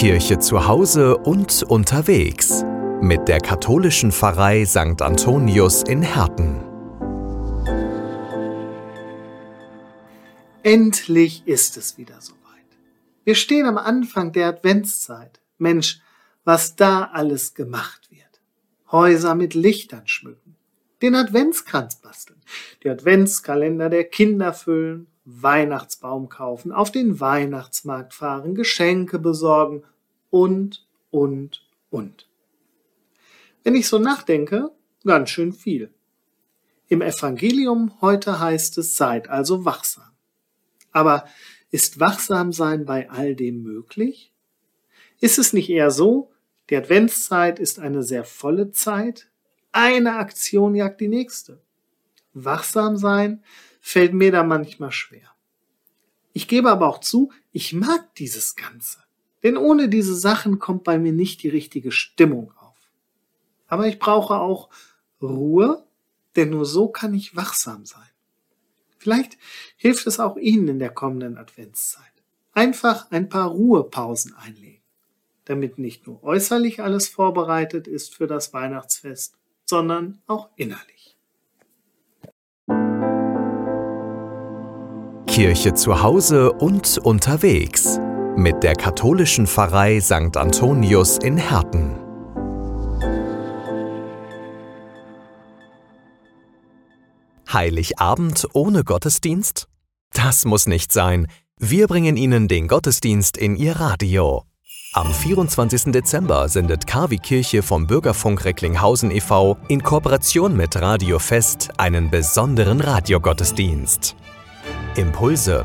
Kirche zu Hause und unterwegs mit der katholischen Pfarrei St. Antonius in Herten. Endlich ist es wieder soweit. Wir stehen am Anfang der Adventszeit. Mensch, was da alles gemacht wird. Häuser mit Lichtern schmücken, den Adventskranz basteln, die Adventskalender der Kinder füllen, Weihnachtsbaum kaufen, auf den Weihnachtsmarkt fahren, Geschenke besorgen und, und, und. Wenn ich so nachdenke, ganz schön viel. Im Evangelium heute heißt es, seid also wachsam. Aber ist Wachsamsein bei all dem möglich? Ist es nicht eher so, die Adventszeit ist eine sehr volle Zeit, eine Aktion jagt die nächste. Wachsam sein fällt mir da manchmal schwer. Ich gebe aber auch zu, ich mag dieses Ganze. Denn ohne diese Sachen kommt bei mir nicht die richtige Stimmung auf. Aber ich brauche auch Ruhe, denn nur so kann ich wachsam sein. Vielleicht hilft es auch Ihnen in der kommenden Adventszeit. Einfach ein paar Ruhepausen einlegen, damit nicht nur äußerlich alles vorbereitet ist für das Weihnachtsfest, sondern auch innerlich. Kirche zu Hause und unterwegs mit der katholischen Pfarrei St. Antonius in Herten. Heiligabend ohne Gottesdienst? Das muss nicht sein. Wir bringen Ihnen den Gottesdienst in Ihr Radio. Am 24. Dezember sendet KW Kirche vom Bürgerfunk Recklinghausen e.V. in Kooperation mit Radio Fest einen besonderen Radiogottesdienst. Impulse,